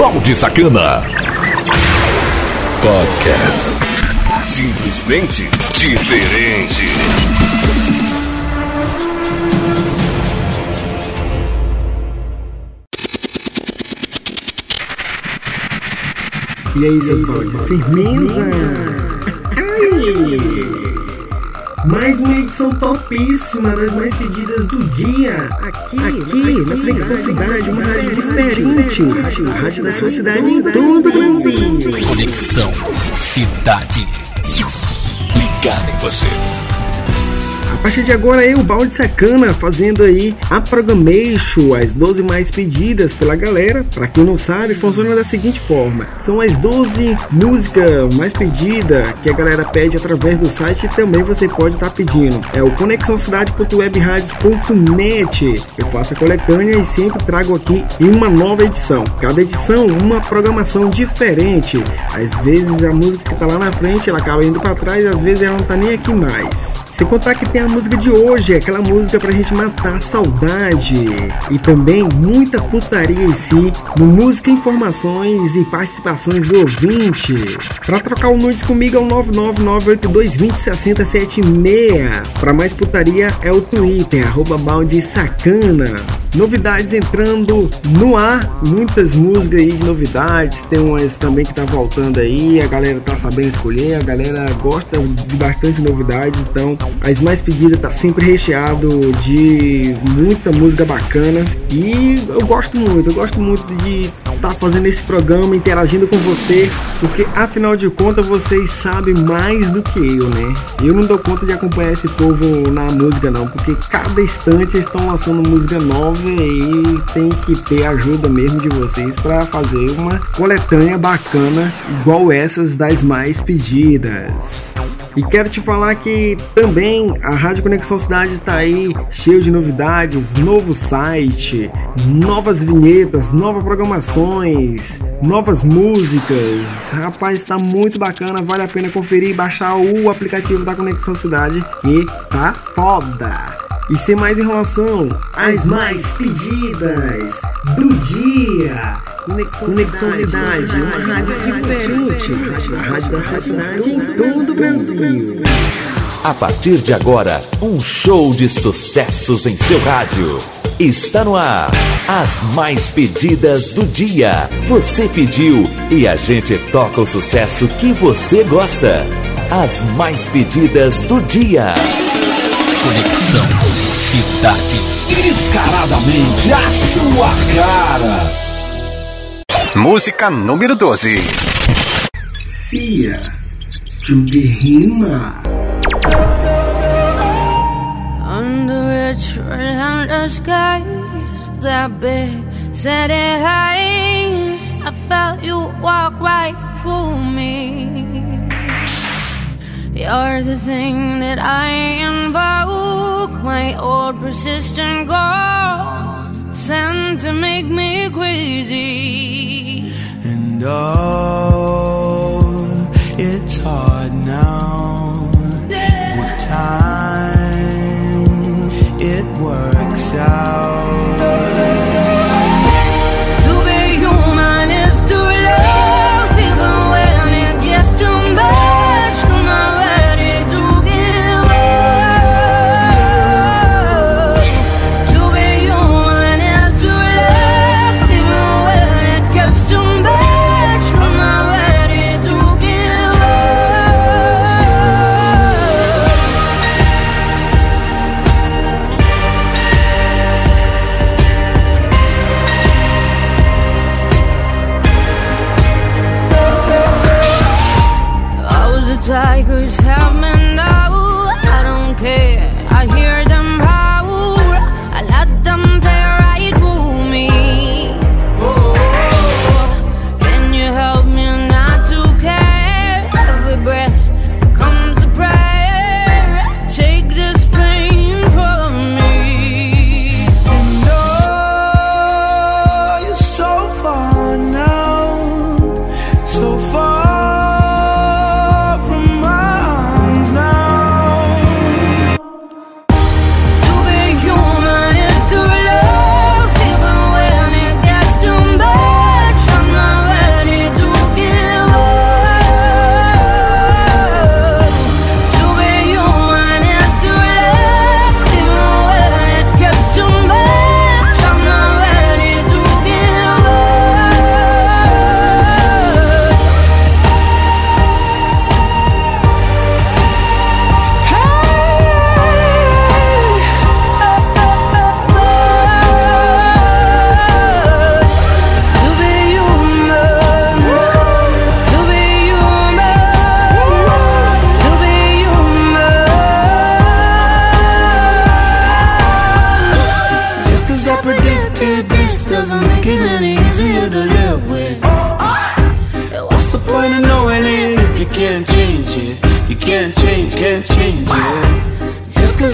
Balde Sacana. Podcast. Simplesmente diferente. E aí, seus baldes? Firmeza? Ai! Mais uma edição topíssima das mais pedidas do dia. Aqui, aqui na Flexão Cidade, uma rádio diferente. A rádio da sua cidade em todo o Brasil. Conexão Cidade. Ligado em você. Partir de agora eu, Balde Sacana, fazendo aí a Programation, as 12 mais pedidas pela galera. Pra quem não sabe, funciona da seguinte forma: são as 12 músicas mais pedidas que a galera pede através do site e também você pode estar tá pedindo. É o conexãocidade.webradios.net. Eu faço a coletânea e sempre trago aqui uma nova edição. Cada edição, uma programação diferente. Às vezes a música que tá lá na frente ela acaba indo para trás, às vezes ela não tá nem aqui mais. Sem contar que tem a música de hoje, aquela música pra gente matar a saudade. E também muita putaria em si, no Música, Informações e Participações do ouvinte. Pra trocar o nudes comigo é o 99982206076. Pra mais putaria é o Twitter, arroba balde sacana. Novidades entrando no ar, muitas músicas aí de novidades, tem umas também que tá voltando aí, a galera tá sabendo escolher, a galera gosta de bastante novidades, então as mais pedidas tá sempre recheado de muita música bacana. E eu gosto muito, eu gosto muito de estar tá fazendo esse programa, interagindo com você, porque afinal de contas vocês sabem mais do que eu, né? Eu não dou conta de acompanhar esse povo na música não, porque cada instante estão lançando música nova e tem que ter ajuda mesmo de vocês para fazer uma coletânea bacana igual essas das mais pedidas. E quero te falar que também a Rádio Conexão Cidade está aí cheio de novidades, novo site, novas vinhetas, novas novas músicas. Rapaz, está muito bacana, vale a pena conferir e baixar o aplicativo da Conexão Cidade que tá foda. E sem mais enrolação, as mais pedidas do dia. Conexão, Conexão Cidade, cidade, uma rádio diferente. A rádio da sua cidade em todo o Brasil. A partir de agora, um show de sucessos em seu rádio. Está no ar. As mais pedidas do dia. Você pediu e a gente toca o sucesso que você gosta. As mais pedidas do dia. Conexão Cidade. Descaradamente a sua cara. Música número 12. Fia de rima. Tremendous skies, that big city heights, I felt you walk right through me. You're the thing that I invoke, my old persistent ghost, sent to make me crazy. And oh, it's hard now. The time it works out.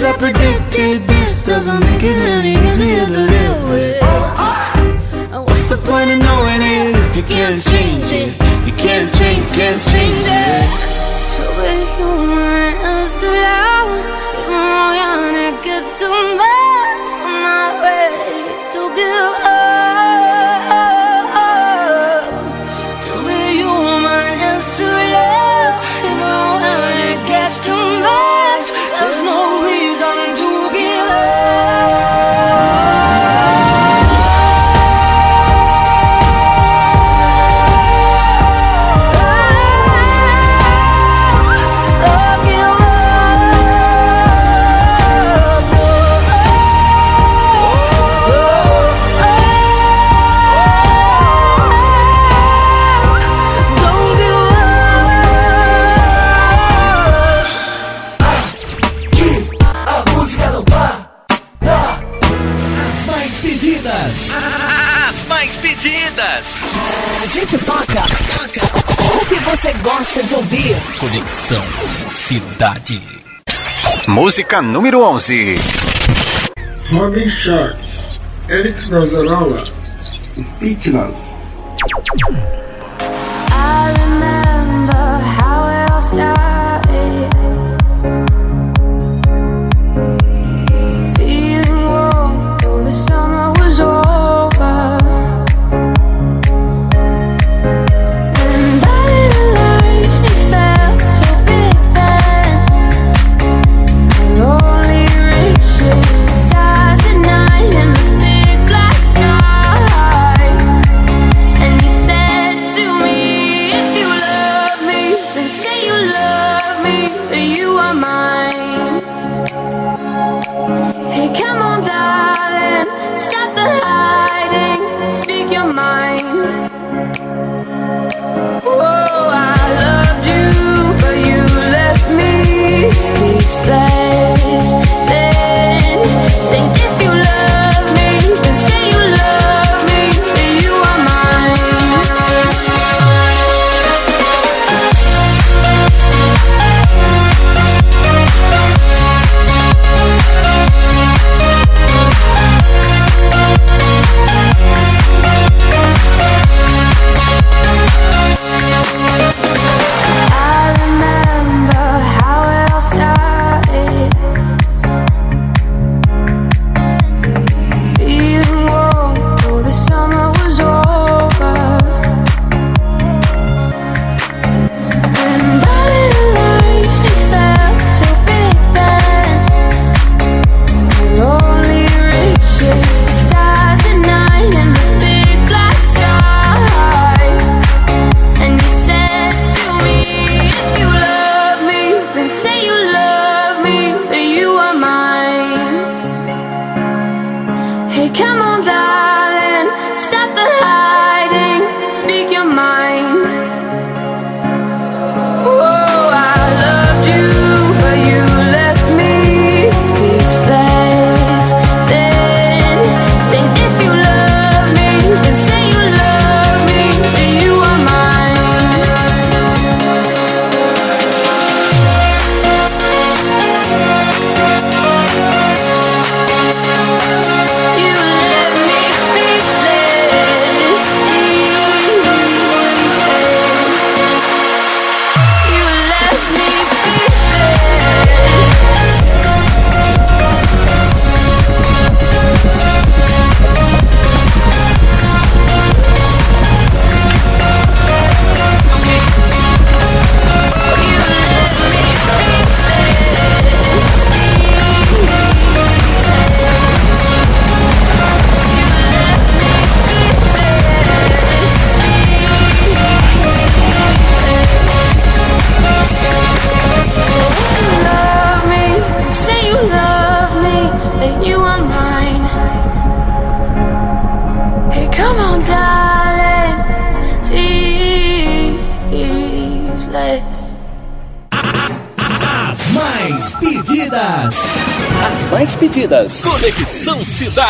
I predicted. This doesn't make it any easier to live with. What's the point of knowing it If you can't change it? You can't change, can't change gosta de ouvir. Conexão Cidade. Música número 11. Robin Sharp, Eric Nazarola, Speechless. my mind. Hey, come on, darling Stop the hiding Speak your mind. Oh, I loved you But you left me speechless. Then say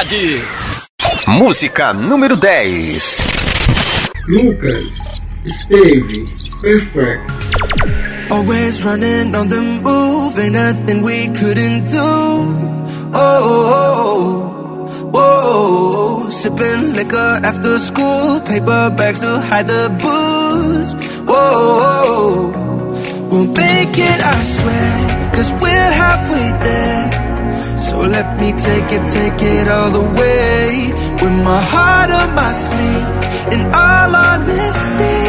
cidade. Música número 10. Lucas, Steve, Perfect. Always running on the move, ain't nothing we couldn't do. Oh, oh, oh, oh, oh. sipping liquor after school, paper bags to hide the booze. Whoa, oh, oh, oh. we'll make it, I swear, cause we're halfway there. So let me take it, take it all the way. With my heart on my sleeve, in all honesty,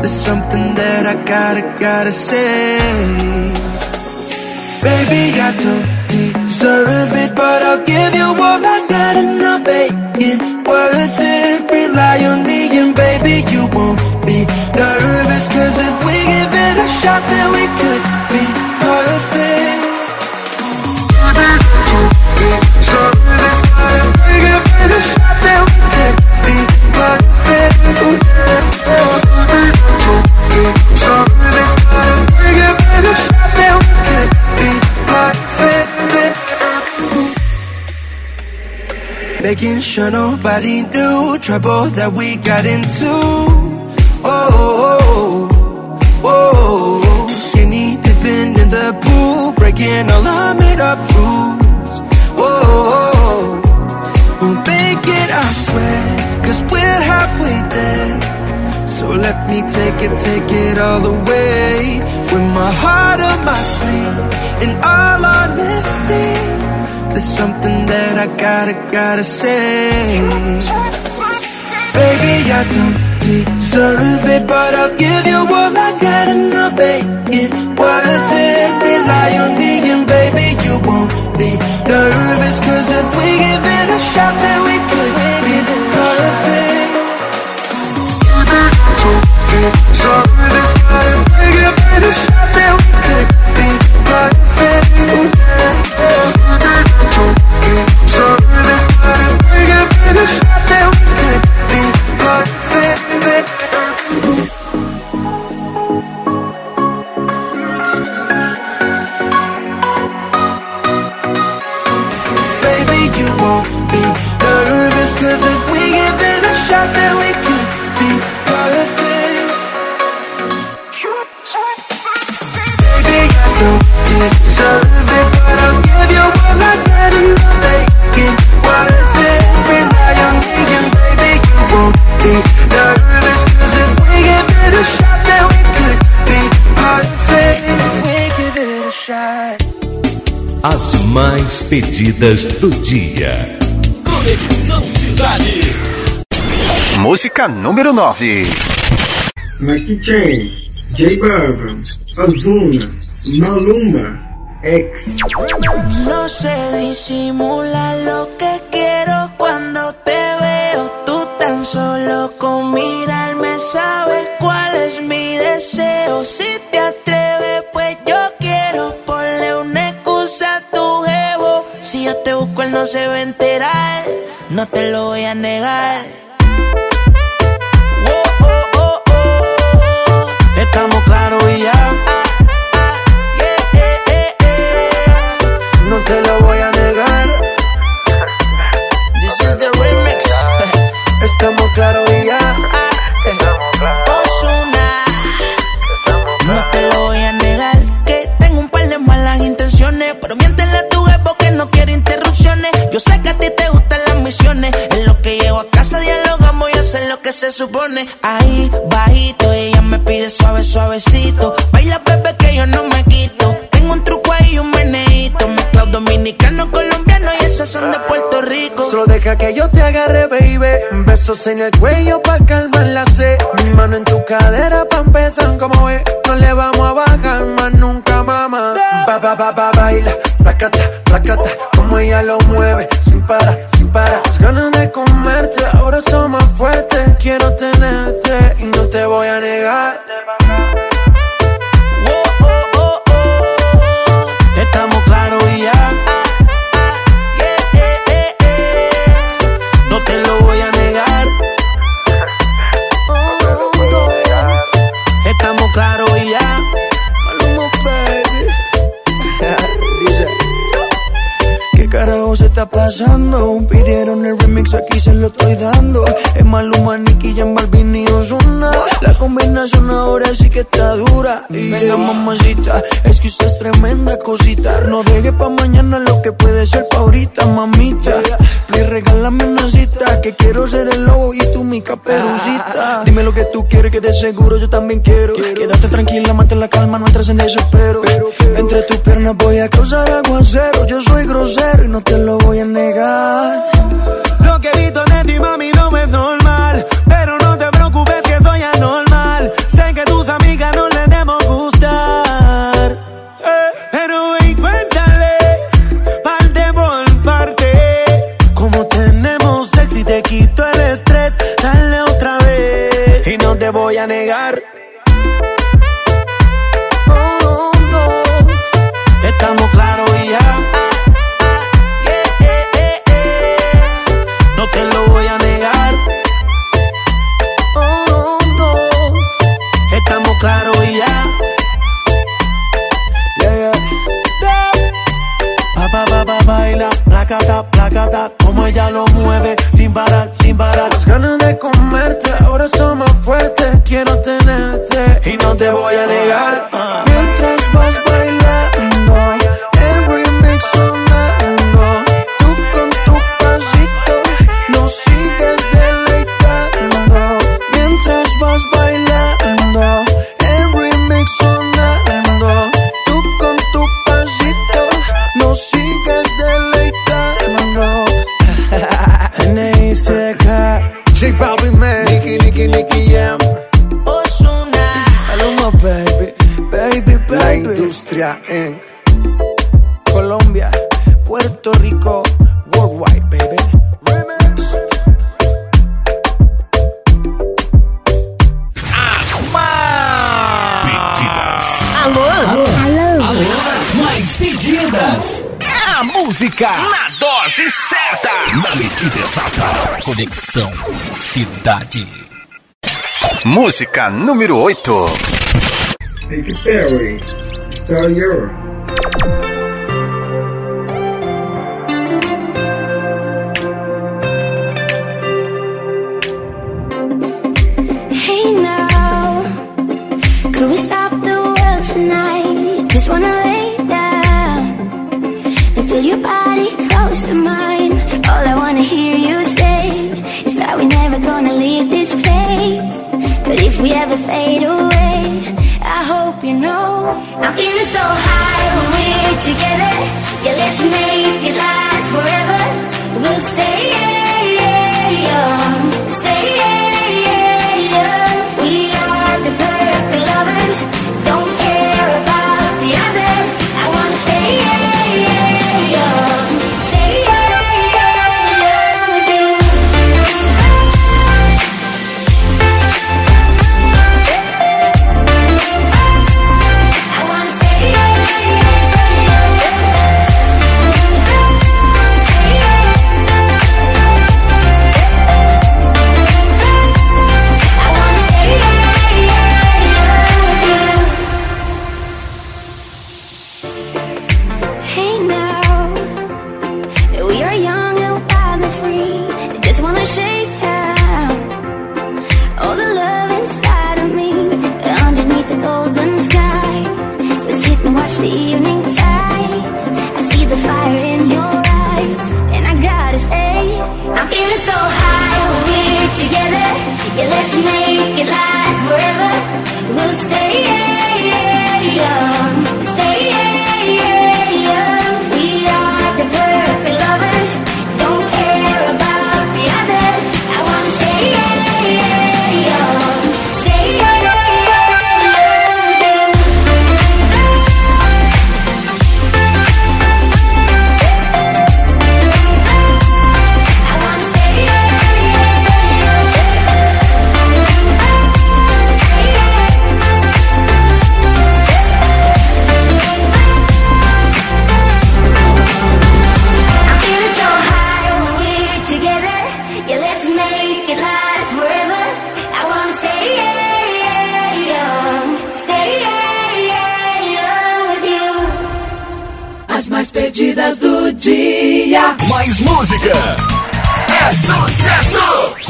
there's something that I gotta, gotta say. Baby, I don't deserve it, but I'll give you all I got and I'll make it worth it. Rely on me and baby, you won't be nervous. Cause if we give it a shot, then we could be perfect. Making sure nobody knew trouble that we got into. Oh, oh, oh, oh. Skinny dipping in the pool, breaking all our So let me take it, take it all the way. With my heart on my sleeve, in all honesty, there's something that I gotta, gotta say. Baby, I don't deserve it, but I'll give you all I got and I'll make it worth it. Rely on me and baby, you won't be nervous. Cause if we give it a shot, then we could be perfect. Sorry, this kind of regular shot then we could be perfect. Pedidas do dia. Conexão Cidade. Música número 9. Nike Chain, J Balvin, Ozuna, Maluma, X. No se disimula lo que quiero cuando te veo. Tú tan solo con mirarme sabes cuál es mi deseo. Si te Si yo te busco, él no se va a enterar. No te lo voy a negar. Oh, oh, oh, oh. Estamos claros y ya Ah, ah, yeah, eh, eh, eh. No te lo voy a negar This is the remix. Estamos claros y ya misiones, en lo que llego a casa dialogamos y hacer lo que se supone. Ahí bajito ella me pide suave suavecito, baila bebé que yo no me quito. Tengo un truco ahí un meneíto, mezclado dominicano colombiano y esas son de Puerto Rico. Solo deja que yo te agarre, baby. Besos en el cuello pa' calmar la sed. Mi mano en tu cadera pa' empezar. Como es No le vamos a bajar más nunca, mamá. Ba, ba, ba, ba, baila. Placata, placata Como ella lo mueve. Sin parar, sin parar Las ganas de comerte Ahora son más fuertes. Quiero tenerte Y no te voy a negar. Oh, oh, oh. Estamos claros y ya. Yeah, eh, eh, eh. No te lo voy a negar. Estamos claros y ya Dice ¿Qué carajo se está pasando? Pidieron el remix aquí se lo estoy dando. Es Maluma, Nicky, Jan Balvin combinación ahora sí que está dura. Y venga, mamacita, es que usted es tremenda cosita. No deje pa' mañana lo que puede ser pa' ahorita, mamita. Please, regálame una cita, que quiero ser el lobo y tú mi caperucita. Dime lo que tú quieres, que de seguro yo también quiero. Quédate tranquila, mantén la calma, no entres en desespero. Entre tus piernas voy a causar aguacero. Yo soy grosero y no te lo voy a negar. Lo que he visto de ti, mami, no es normal. Pero no negar. Placata, placata, como ella lo mueve, sin parar, sin parar. Las ganas de comerte ahora son más fuertes. Quiero tenerte Y no te voy a negar. Ah. Mientras vas bailando, industria Inc. Colombia, Puerto Rico, worldwide, baby. Remix. As mais pedidas. A música na dose certa. Na medida exata. Conexão Cidade. Música número 8. Katy Perry, Hey now, could we stop the world tonight? Just wanna lay down and feel your body close to mine. All I wanna hear you say is that we're never gonna leave this place. But if we ever fade away, I'm feeling so high when we're together. Yeah, let's make it last forever. We'll stay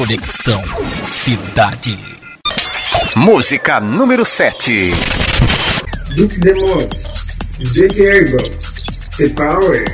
Conexão Cidade. Música número 7. Duke Demônio, DJ Ergo, The Power.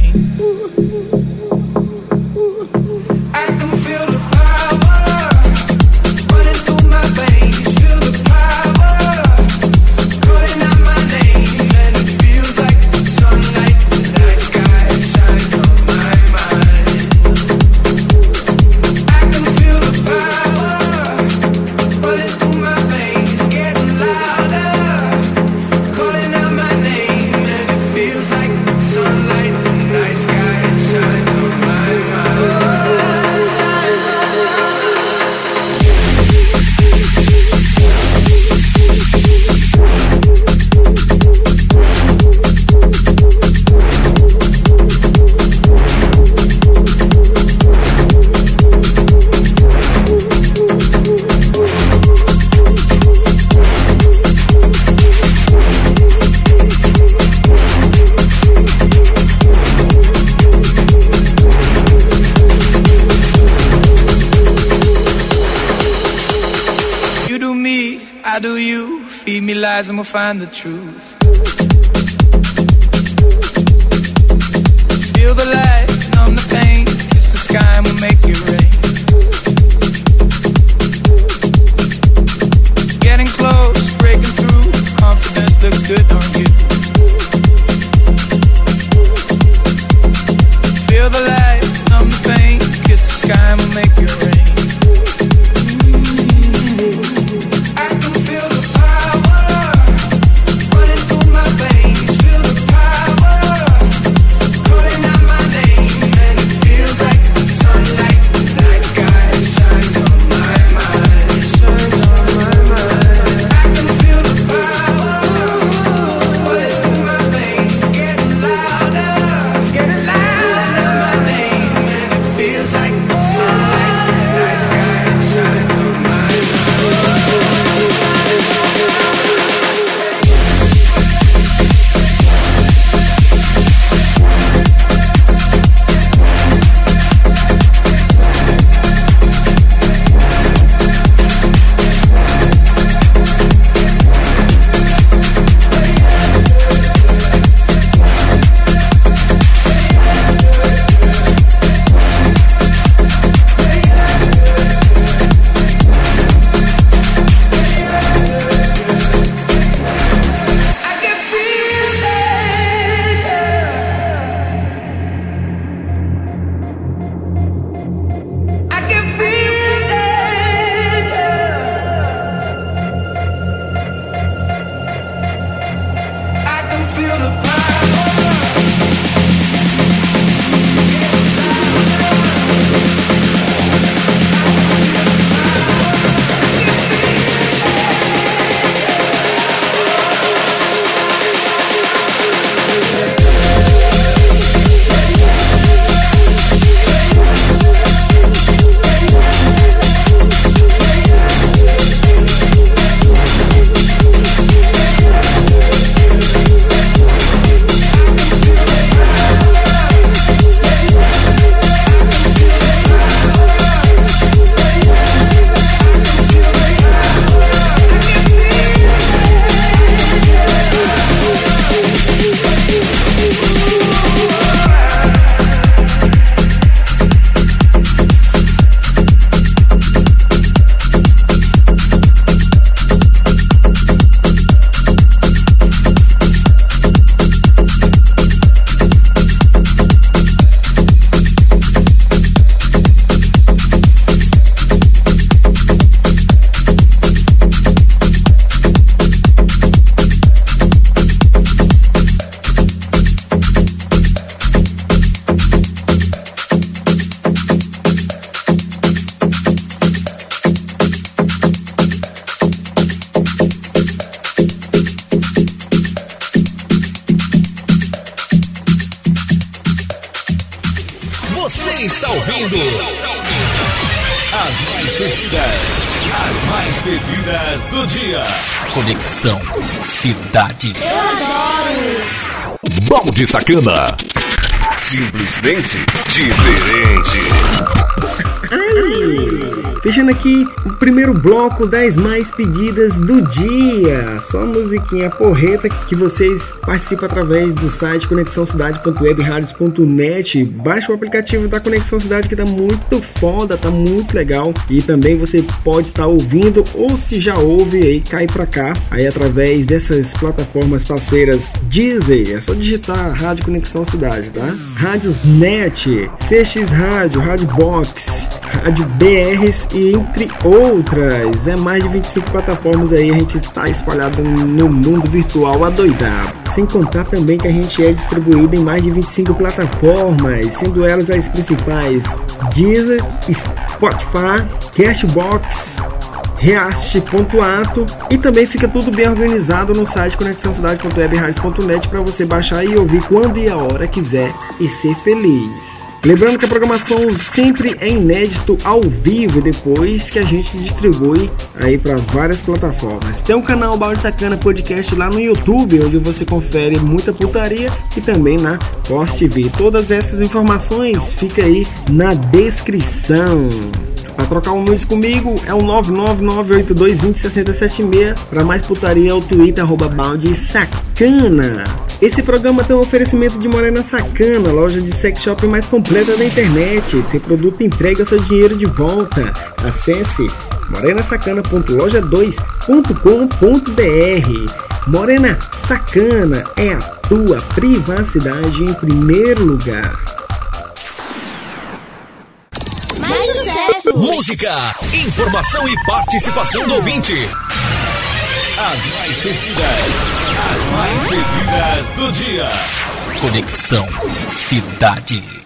find the truth. Balde Sacana. Simplesmente diferente. Fechando aqui o primeiro bloco das mais pedidas do dia. Só musiquinha porreta que vocês participam através do site conexãocidade.webradios.net. Baixa o aplicativo da Conexão Cidade que tá muito foda, tá muito legal. E também você pode estar ouvindo ou se já ouve aí, cai pra cá. Aí através dessas plataformas parceiras Deezer, é só digitar Rádio Conexão Cidade, tá? Rádios Net, CX Rádio, Rádio Box, Rádio BRs e entre outras. É mais de 25 plataformas aí, a gente está espalhado no mundo virtual adoidado. Sem contar também que a gente é distribuído em mais de 25 plataformas, sendo elas as principais Deezer, Spotify, Cashbox, React.ato e também fica tudo bem organizado no site conexãocidade.webradios.net para você baixar e ouvir quando e a hora quiser e ser feliz. Lembrando que a programação sempre é inédito ao vivo depois que a gente distribui aí para várias plataformas. Tem um canal Balde Sacana Podcast lá no YouTube, onde você confere muita putaria e também na Post TV. Todas essas informações fica aí na descrição. Para trocar um nude comigo é o 99982206076. Para mais putaria é o Twitter arroba balde sacana. Esse programa tem um oferecimento de Morena Sacana, loja de sex shop mais completa da internet. Seu produto entrega seu dinheiro de volta. Acesse morenasacana.loja2.com.br. Morena Sacana é a tua privacidade em primeiro lugar. Mais sucesso! Música, informação e participação do ouvinte. As mais pedidas, as mais pedidas do dia. Conexão Cidade.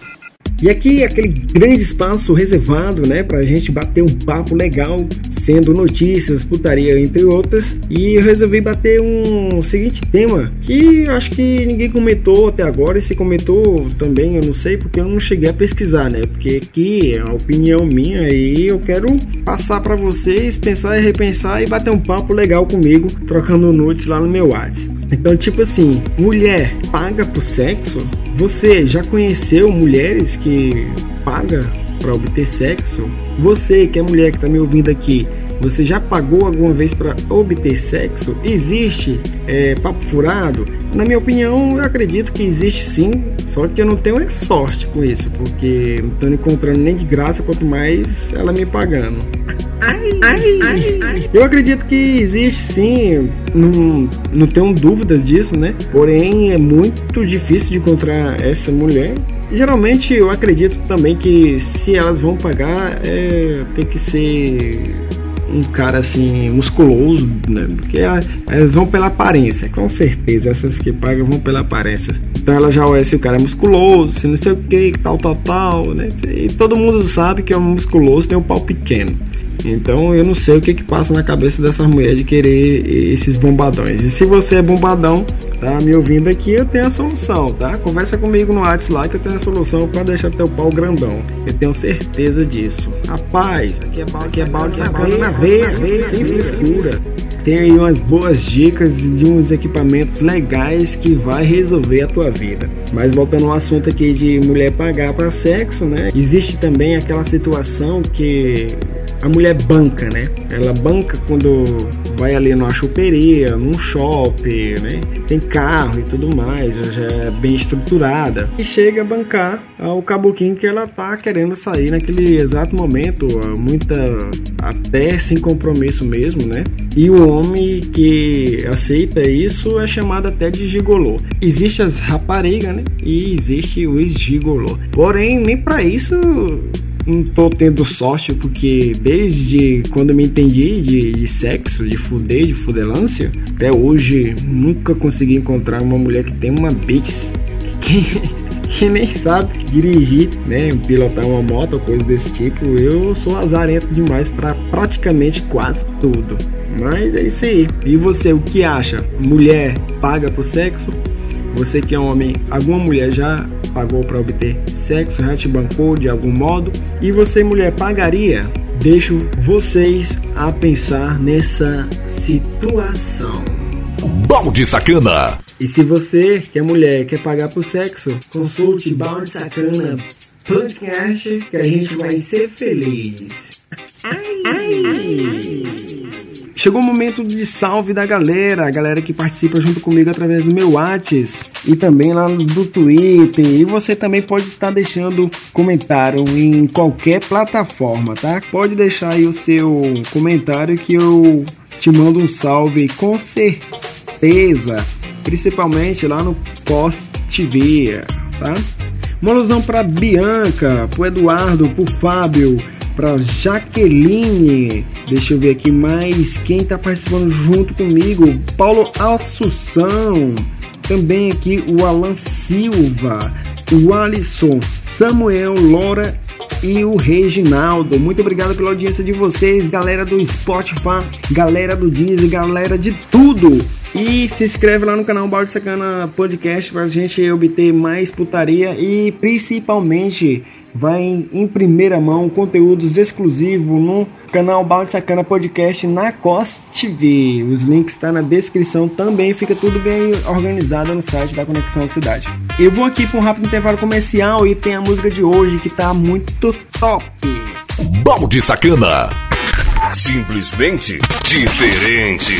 E aqui aquele grande espaço reservado, né, pra gente bater um papo legal, sendo notícias, putaria, entre outras. E eu resolvi bater um seguinte tema que acho que ninguém comentou até agora. E se comentou também, eu não sei, porque eu não cheguei a pesquisar, né? Porque aqui é uma opinião minha e eu quero passar pra vocês, pensar e repensar e bater um papo legal comigo, trocando nudes lá no meu WhatsApp. Então, tipo assim, mulher paga por sexo? Você já conheceu mulheres que paga para obter sexo? Você que é mulher que tá me ouvindo aqui, você já pagou alguma vez para obter sexo? Existe é, papo furado? Na minha opinião, eu acredito que existe sim, só que eu não tenho é sorte com isso, porque não tô encontrando nem de graça, quanto mais ela me pagando. Ai, ai, ai. Eu acredito que existe sim, não, não tenho dúvidas disso, né? Porém, é muito difícil de encontrar essa mulher. Geralmente, eu acredito também que se elas vão pagar, é, tem que ser um cara assim musculoso, né? Porque elas vão pela aparência, com certeza. Essas que pagam vão pela aparência. Então ela já olha se o cara é musculoso, se não sei o que, tal, tal, tal, né? E todo mundo sabe que é um musculoso tem um pau pequeno. Então eu não sei o que que passa na cabeça dessas mulheres de querer esses bombadões. E se você é bombadão, tá me ouvindo aqui, eu tenho a solução, tá? Conversa comigo no WhatsApp lá que eu tenho a solução para deixar teu pau grandão. Eu tenho certeza disso. Rapaz, aqui é balde, aqui é balde sacana na veia, sem frescura. Tem aí umas boas dicas de uns equipamentos legais que vai resolver a tua vida. Mas voltando ao assunto aqui de mulher pagar para sexo, né? Existe também aquela situação que a mulher banca, né? Ela banca quando vai ali numa choperia, num shopping, né? Tem carro e tudo mais, já é bem estruturada. E chega a bancar o caboquinho que ela tá querendo sair naquele exato momento, muita até sem compromisso mesmo, né? E o homem que aceita isso é chamado até de gigolô. Existe as raparigas, né? E existe os gigolô. Porém, nem para isso não tô tendo sorte porque desde quando me entendi de, de sexo, de fuder, de fudelância, até hoje nunca consegui encontrar uma mulher que tem uma Bix que, que nem sabe dirigir, né, pilotar uma moto coisa desse tipo. Eu sou azarento demais para praticamente quase tudo. Mas é isso aí. E você, o que acha? Mulher paga por sexo? Você que é homem, alguma mulher já pagou para obter sexo, já te bancou de algum modo? E você, mulher, pagaria? Deixo vocês a pensar nessa situação. Balde Sacana. E se você, que é mulher, quer pagar por sexo, consulte Balde Sacana Podcast que a gente vai ser feliz. Chegou o momento de salve da galera, a galera que participa junto comigo através do meu Whats e também lá do Twitter. E você também pode estar deixando comentário em qualquer plataforma, tá? Pode deixar aí o seu comentário que eu te mando um salve com certeza, principalmente lá no Post tá? Uma alusão para Bianca, pro Eduardo, pro Fábio, para Jaqueline. Deixa eu ver aqui mais quem está participando junto comigo. Paulo Assunção. Também aqui o Alan Silva, o Alisson, Samuel, Laura e o Reginaldo. Muito obrigado pela audiência de vocês, galera do Spotify, galera do Deezer, galera de tudo. E se inscreve lá no canal Balde Sacana Podcast pra gente obter mais putaria e principalmente vai em primeira mão conteúdos exclusivos no canal Balde Sacana Podcast na COS TV. Os links estão tá na descrição também, fica tudo bem organizado no site da Conexão Cidade. Eu vou aqui para um rápido intervalo comercial e tem a música de hoje que tá muito top. Balde Sacana. Simplesmente diferente.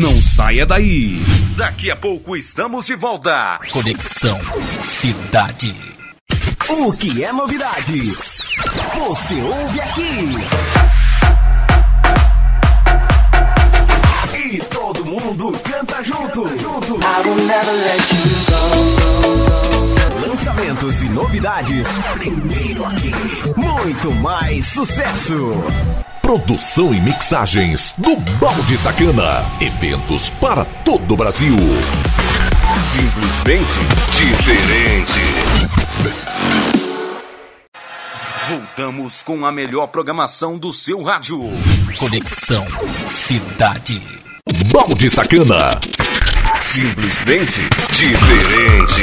Não saia daí. Daqui a pouco estamos de volta. Conexão Cidade. O que é novidade? Você ouve aqui. E todo mundo canta junto. Lançamentos e novidades. Primeiro aqui. Muito mais sucesso. Produção e mixagens do Balde Sacana. Eventos para todo o Brasil. Simplesmente diferente. Voltamos com a melhor programação do seu rádio. Conexão Cidade. Balde Sacana. Simplesmente diferente.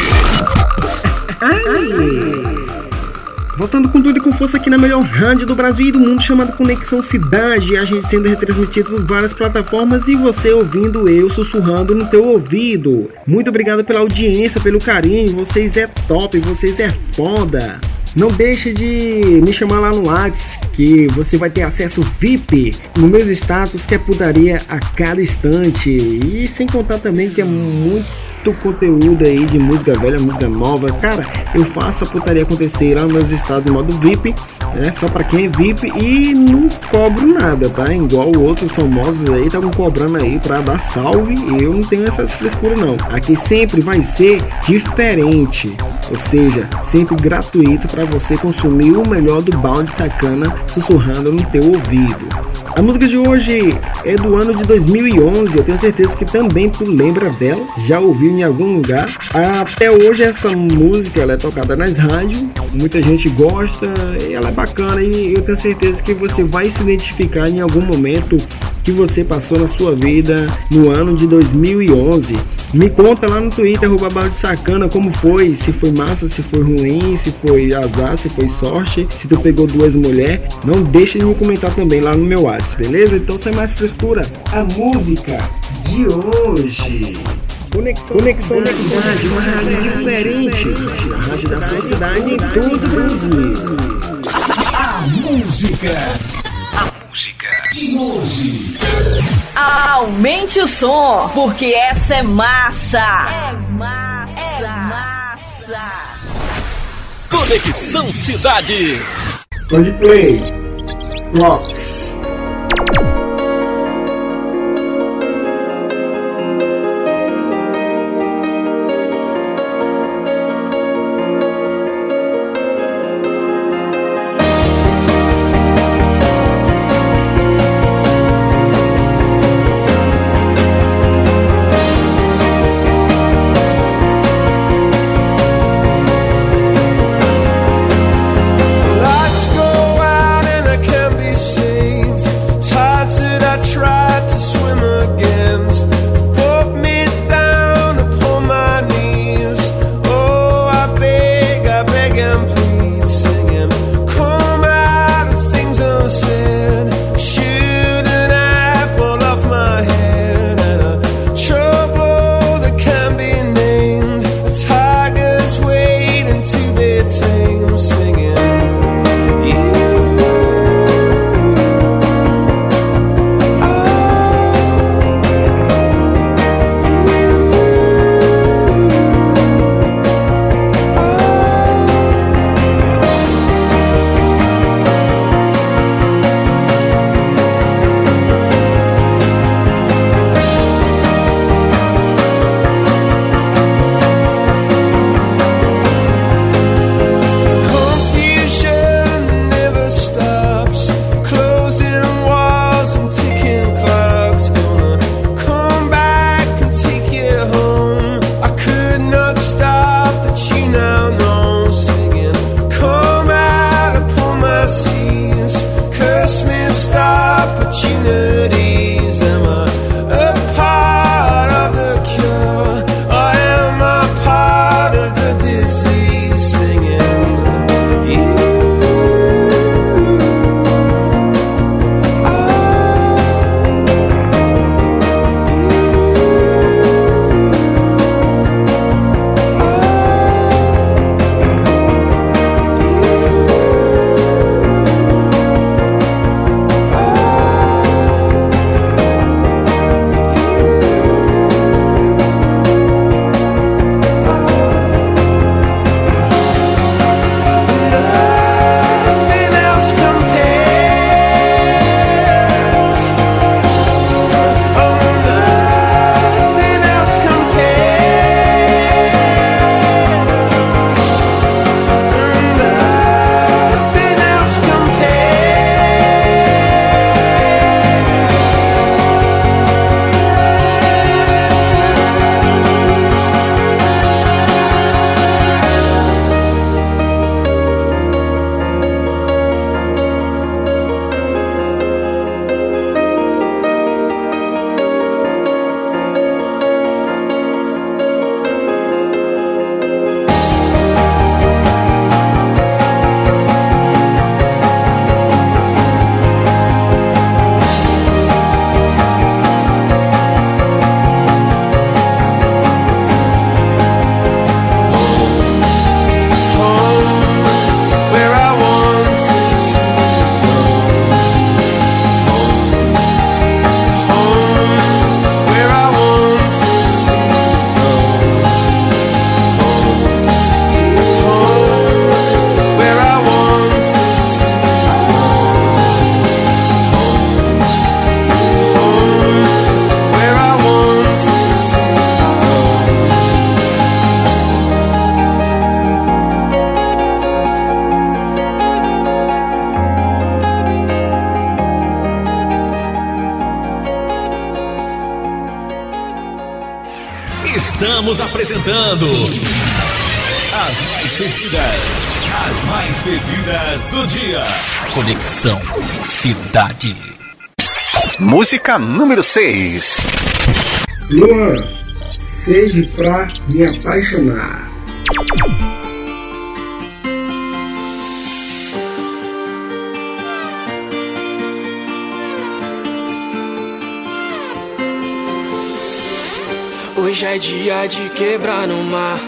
Voltando com tudo e com força aqui na melhor rádio do Brasil e do mundo, chamada Conexão Cidade. A gente sendo retransmitido por várias plataformas e você ouvindo eu sussurrando no teu ouvido. Muito obrigado pela audiência, pelo carinho. Vocês é top, vocês é foda. Não deixe de me chamar lá no WhatsApp que você vai ter acesso VIP no meus status que é putaria a cada instante. E sem contar também que é muito conteúdo aí de música velha, música nova. Cara, eu faço a putaria acontecer lá nos estados em modo VIP, né? Só pra quem é VIP e não cobro nada, tá? Igual outros famosos aí estavam cobrando aí pra dar salve. Eu não tenho essas frescuras não. Aqui sempre vai ser diferente, ou seja, sempre gratuito para você consumir o melhor do balde sacana sussurrando no teu ouvido. A música de hoje é do ano de 2011, eu tenho certeza que também tu lembra dela, já ouviu em algum lugar. Até hoje essa música ela é tocada nas rádios, muita gente gosta, ela é bacana e eu tenho certeza que você vai se identificar em algum momento que você passou na sua vida no ano de 2011. Me conta lá no Twitter, arroba balde sacana, como foi, se foi massa, se foi ruim, se foi azar, se foi sorte, se tu pegou duas mulheres. Não deixe de me comentar também lá no meu WhatsApp, beleza? Então sem mais frescura, a música de hoje. Conexão, Conexão da cidade, uma rádio diferente. A rádio da sua cidade em todo o Brasil. A música. Música. De hoje. Aumente o som, porque essa é massa. É massa. É massa. Conexão Cidade. Coldplay, Rock. Apresentando as mais pedidas, as mais pedidas do dia. Conexão Cidade. Música número 6. Luan, seja pra me apaixonar. Hoje é dia de quebrar no mar.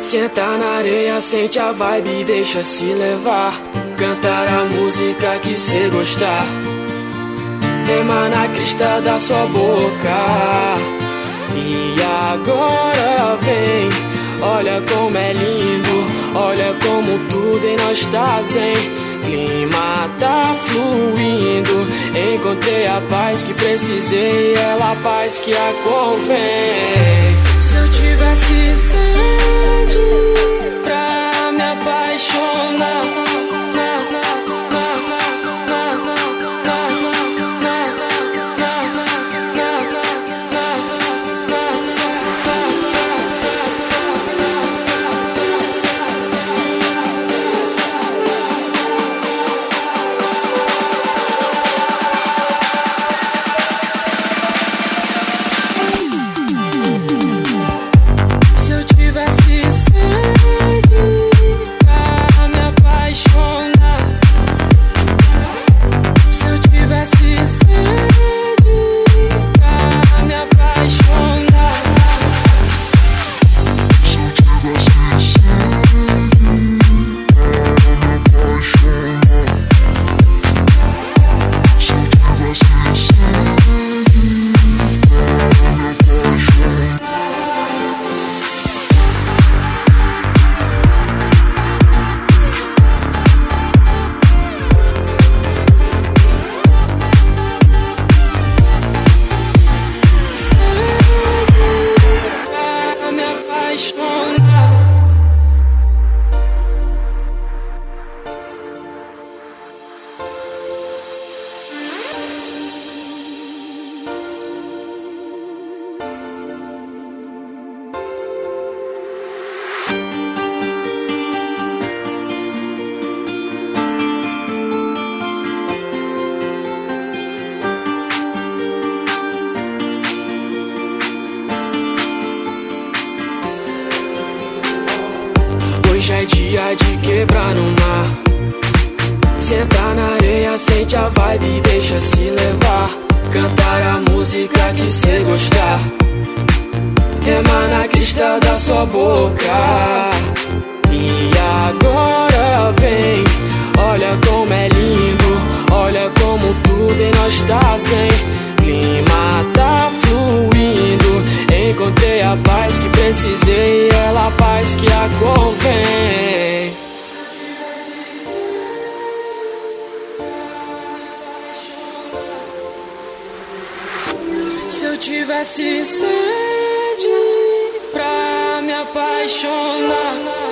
Senta na areia, sente a vibe e deixa se levar. Cantar a música que cê gostar. Emana a crista da sua boca. E agora vem, olha como é lindo, olha como tudo em nós tá zen. Clima tá fluindo, encontrei a paz que precisei, ela a paz que a convém. Se eu tivesse sede música que cê gostar. Emana a crista da sua boca. E agora vem, olha como é lindo, olha como tudo em nós tá zen. Clima tá fluindo, encontrei a paz que precisei, ela a paz que a convém. Tivesse sede pra me apaixonar.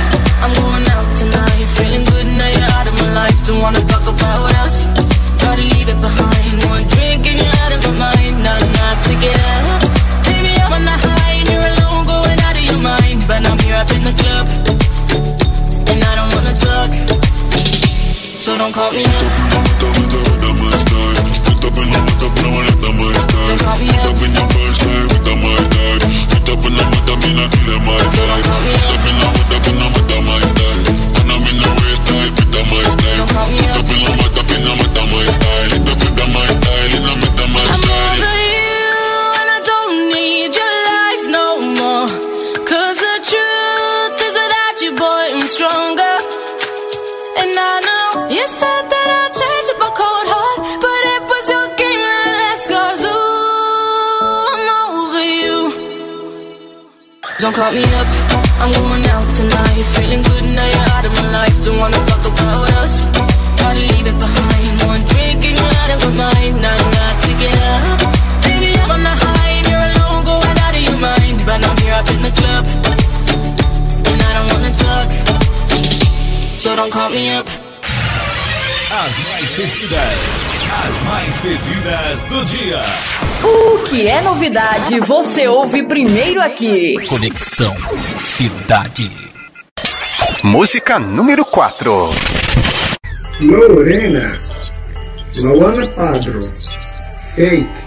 don't call me novidade, você ouve primeiro aqui. Conexão Cidade. Música número 4. Lorena, Luana Padro, Fake.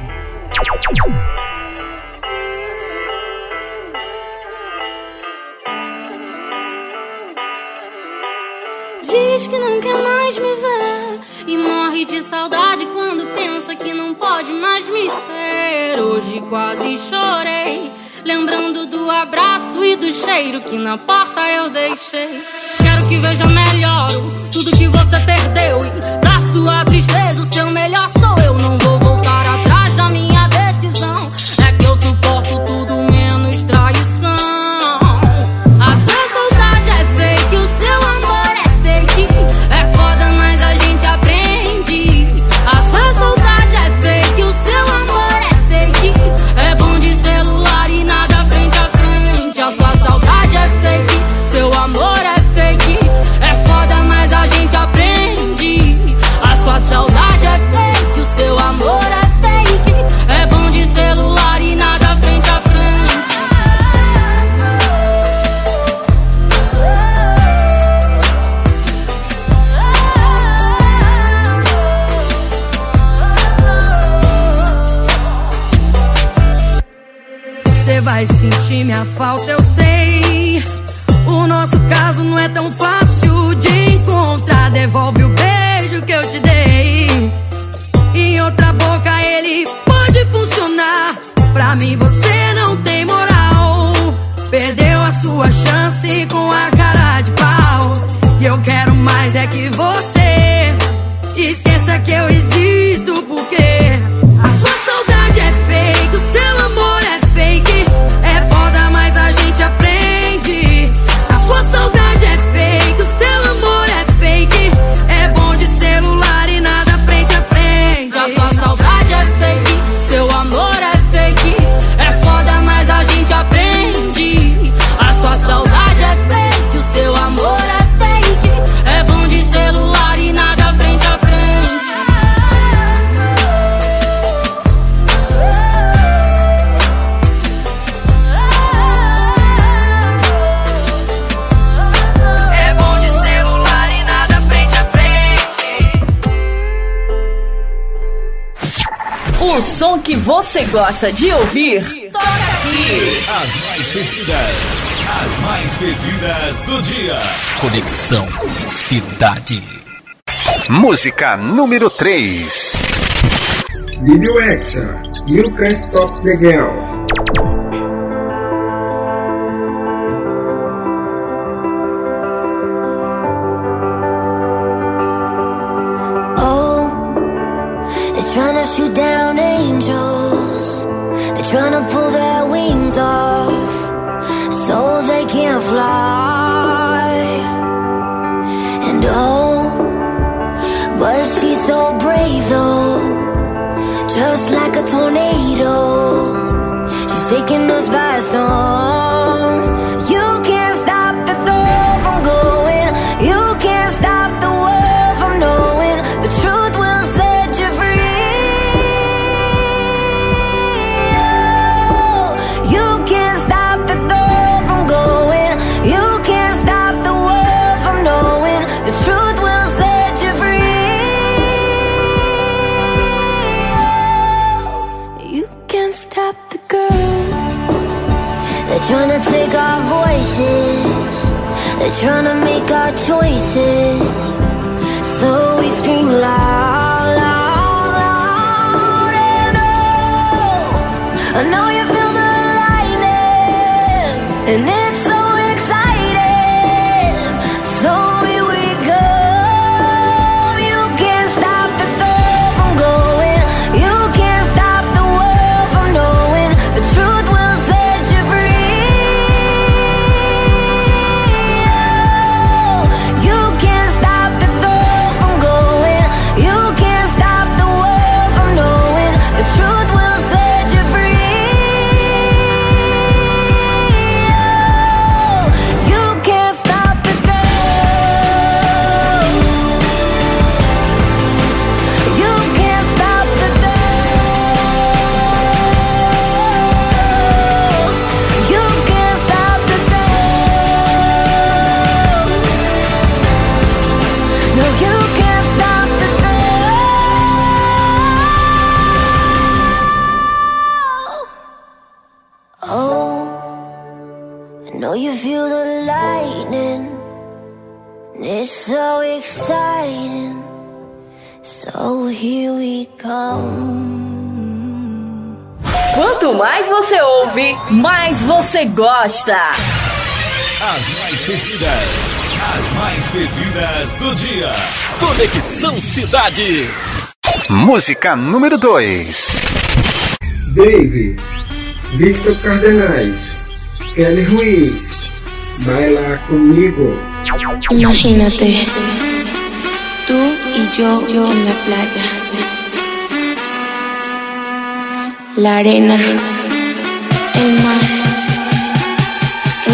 Abraço e do cheiro que na porta eu deixei. Quero que veja melhor tudo que você perdeu e pra sua tristeza o seu melhor você gosta de ouvir, toca aqui. As mais pedidas, as mais pedidas do dia. Conexão Cidade. Música número 3. Video Action. You Can Stop the Girl. asking loud gosta. As mais pedidas, as mais pedidas do dia. Conexão Cidade. Música número 2. Dave, Victor Cardenais, Kelly Ruiz, baila comigo. Imagínate, tu e yo, yo en la playa. La arena, el mar.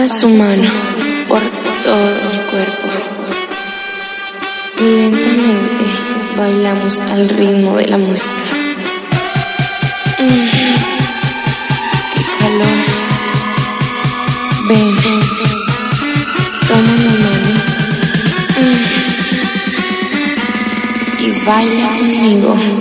Pasa su mano por todo mi cuerpo. Y lentamente bailamos al ritmo de la música. Mm, Qué calor. Ven, toma mi mano. Mm, Y baila conmigo.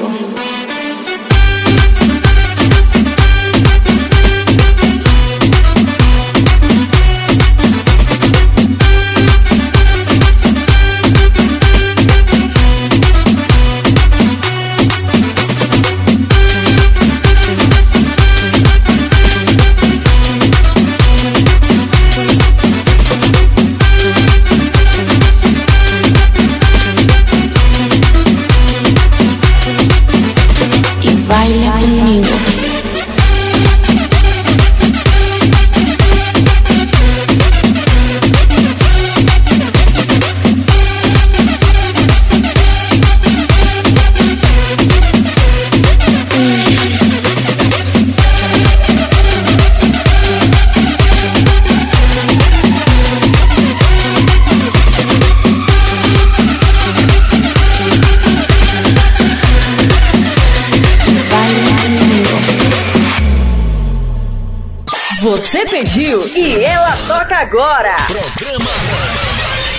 Pediu e ela toca agora. Programa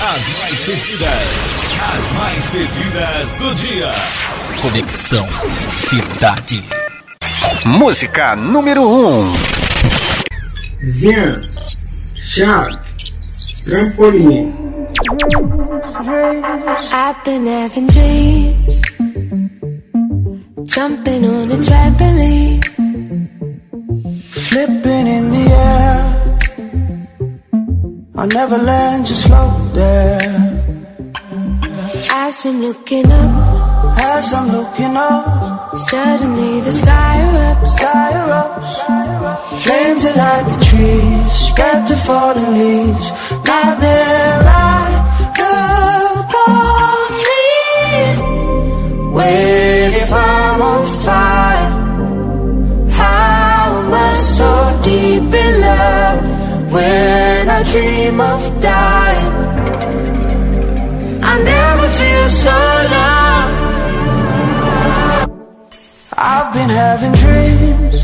As mais pedidas. As mais pedidas do dia. Conexão Cidade. Música número 1. Zian, chave, trampolim. I've been having dreams, jumping on a trampoline. Flipping in the air. I'll never land, just float there. As I'm looking up, as I'm looking up, suddenly the sky erupts. Sky erupts. Flames that light the trees, spread to falling leaves. Now they're right upon me. Wait if I'm on fire. When I dream of dying? I never feel so loved. I've been having dreams,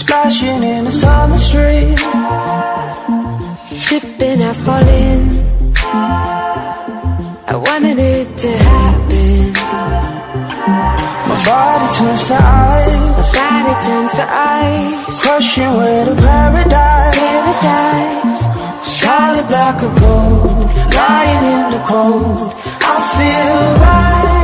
splashing in a summer stream, Tripping, and falling. I wanted it to happen. My body turns to ice, My body turns to ice. crushing way to paradise. Paradise. Solid black or gold, lying in the cold. I feel right, right,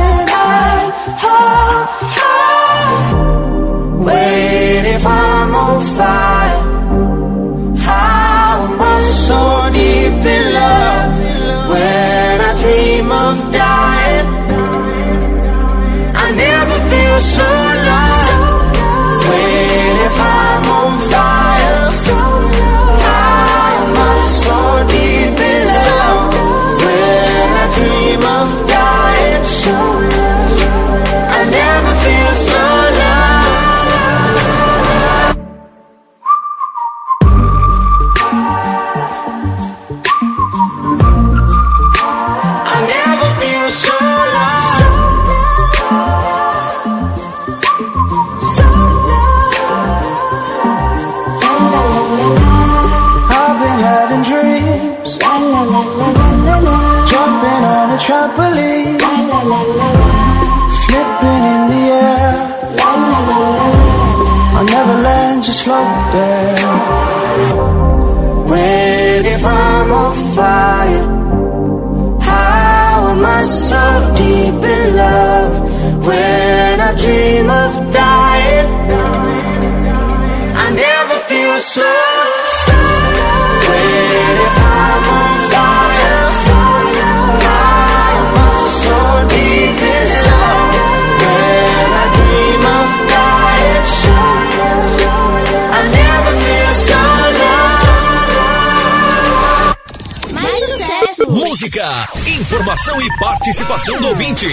informação e participação do ouvinte.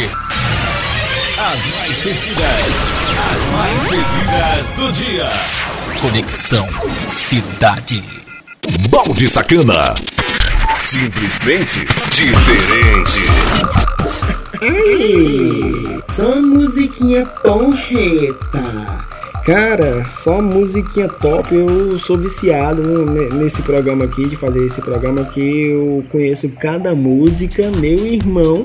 As mais pedidas, as mais pedidas do dia. Conexão Cidade. Balde Sacana. Simplesmente diferente. Ei, só musiquinha porreta. Cara, só musiquinha top. Eu sou viciado ne- nesse programa aqui, de fazer esse programa que eu conheço cada música, meu irmão.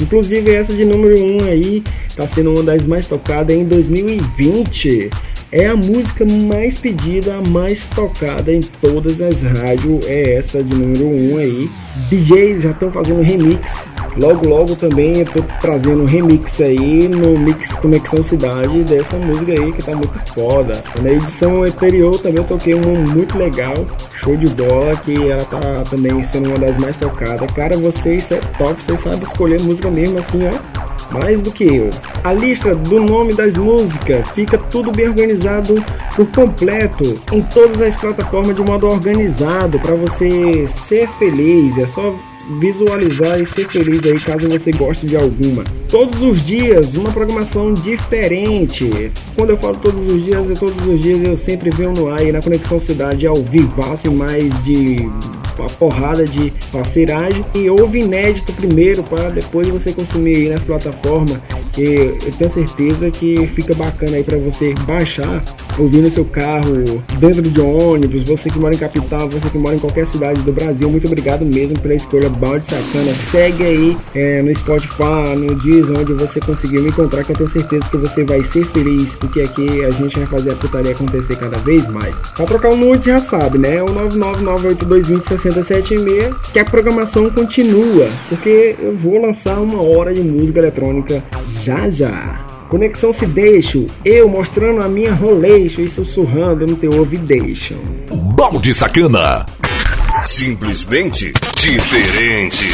Inclusive essa de número 1 um aí tá sendo uma das mais tocadas em 2020. É a música mais pedida, a mais tocada em todas as rádios. É essa de número 1 um aí. DJs já estão fazendo remix. Logo, logo também eu tô trazendo um remix aí no Mix Conexão Cidade dessa música aí que tá muito foda. Na edição anterior também eu toquei uma muito legal, show de bola, que ela tá também sendo uma das mais tocadas. Cara, vocês é top, vocês sabem escolher música mesmo assim, ó mais do que eu. A lista do nome das músicas fica tudo bem organizado por completo em todas as plataformas de modo organizado para você ser feliz. É só visualizar e ser feliz aí caso você goste de alguma. Todos os dias uma programação diferente. Quando eu falo todos os dias, é todos os dias eu sempre venho no ar e na Conexão Cidade ao vivasse mais de uma porrada de parceiragem. E ouve inédito primeiro para depois você consumir aí nas plataformas que eu tenho certeza que fica bacana aí para você baixar ouvir no seu carro dentro de ônibus você que mora em capital você que mora em qualquer cidade do Brasil muito obrigado mesmo pela escolha balde sacana. Segue aí é, no Spotify no Deezer onde você conseguiu me encontrar que eu tenho certeza que você vai ser feliz porque aqui a gente vai fazer a putaria acontecer cada vez mais. Para trocar número você já sabe né? O 999822060 676, que a programação continua, porque eu vou lançar uma hora de música eletrônica já já. Conexão se deixo, eu mostrando a minha roleixo e sussurrando no teu ouvidation. Balde Sacana. Simplesmente diferente.